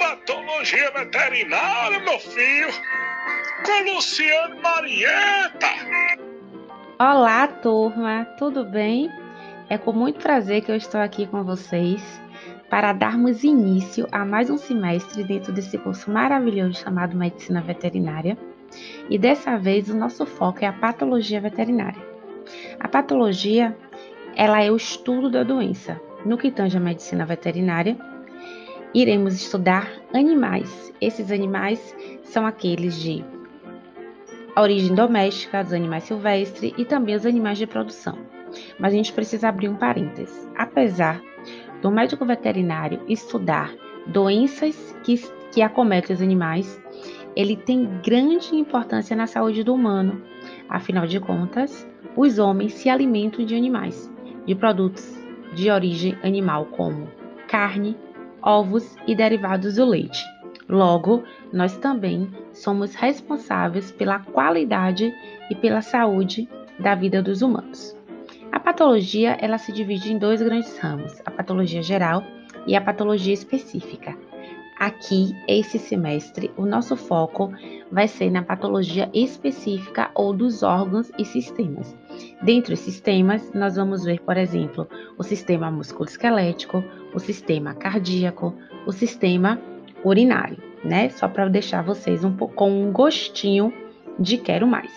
patologia veterinária, meu filho, com Luciano Marieta. Olá, turma, tudo bem? É com muito prazer que eu estou aqui com vocês para darmos início a mais um semestre dentro desse curso maravilhoso chamado Medicina Veterinária. E dessa vez o nosso foco é a patologia veterinária. A patologia, ela é o estudo da doença. No que tange a medicina veterinária, iremos estudar animais. Esses animais são aqueles de origem doméstica, dos animais silvestres e também os animais de produção. Mas a gente precisa abrir um parênteses. Apesar do médico veterinário estudar doenças que, que acometem os animais, ele tem grande importância na saúde do humano. Afinal de contas, os homens se alimentam de animais, de produtos de origem animal como carne, ovos e derivados do leite. Logo, nós também somos responsáveis pela qualidade e pela saúde da vida dos humanos. A patologia ela se divide em dois grandes ramos: a patologia geral e a patologia específica. Aqui, esse semestre, o nosso foco vai ser na patologia específica ou dos órgãos e sistemas. Dentre os sistemas, nós vamos ver, por exemplo, o sistema musculoesquelético, o sistema cardíaco, o sistema urinário, né? Só para deixar vocês um pouco com um gostinho de quero mais.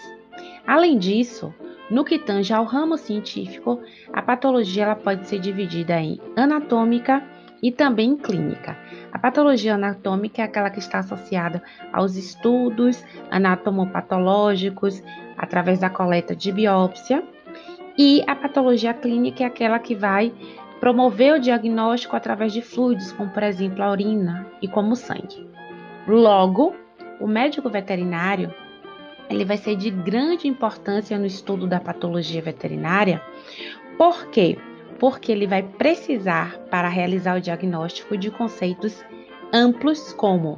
Além disso, no que tange ao ramo científico, a patologia ela pode ser dividida em anatômica e também clínica. A patologia anatômica é aquela que está associada aos estudos anatomopatológicos através da coleta de biópsia, e a patologia clínica é aquela que vai promover o diagnóstico através de fluidos, como por exemplo a urina e como o sangue. Logo, o médico veterinário ele vai ser de grande importância no estudo da patologia veterinária. Por quê? Porque ele vai precisar, para realizar o diagnóstico, de conceitos amplos como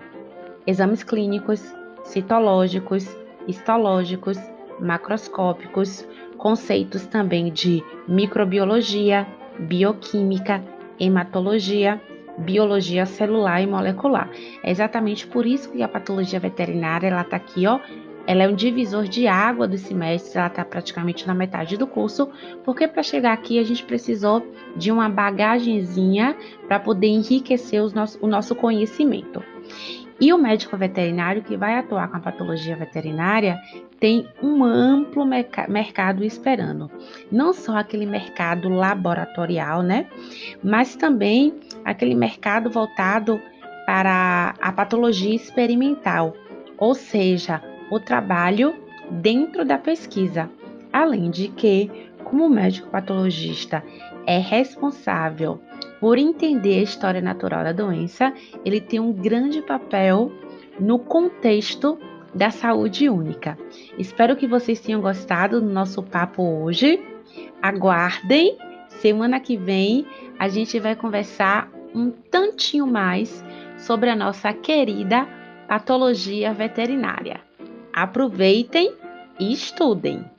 exames clínicos, citológicos, histológicos, macroscópicos, conceitos também de microbiologia, bioquímica, hematologia, biologia celular e molecular. É exatamente por isso que a patologia veterinária ela está aqui, ó, ela é um divisor de água do semestre, ela está praticamente na metade do curso, porque para chegar aqui a gente precisou de uma bagagenzinha para poder enriquecer nosso, o nosso conhecimento. E o médico veterinário que vai atuar com a patologia veterinária tem um amplo mercado esperando. Não só aquele mercado laboratorial, né? Mas também aquele mercado voltado para a patologia experimental, ou seja, o trabalho dentro da pesquisa, além de que, como médico patologista é responsável por entender a história natural da doença, ele tem um grande papel no contexto da saúde única. Espero que vocês tenham gostado do nosso papo hoje. Aguardem, semana que vem a gente vai conversar um tantinho mais sobre a nossa querida patologia veterinária. Aproveitem e estudem!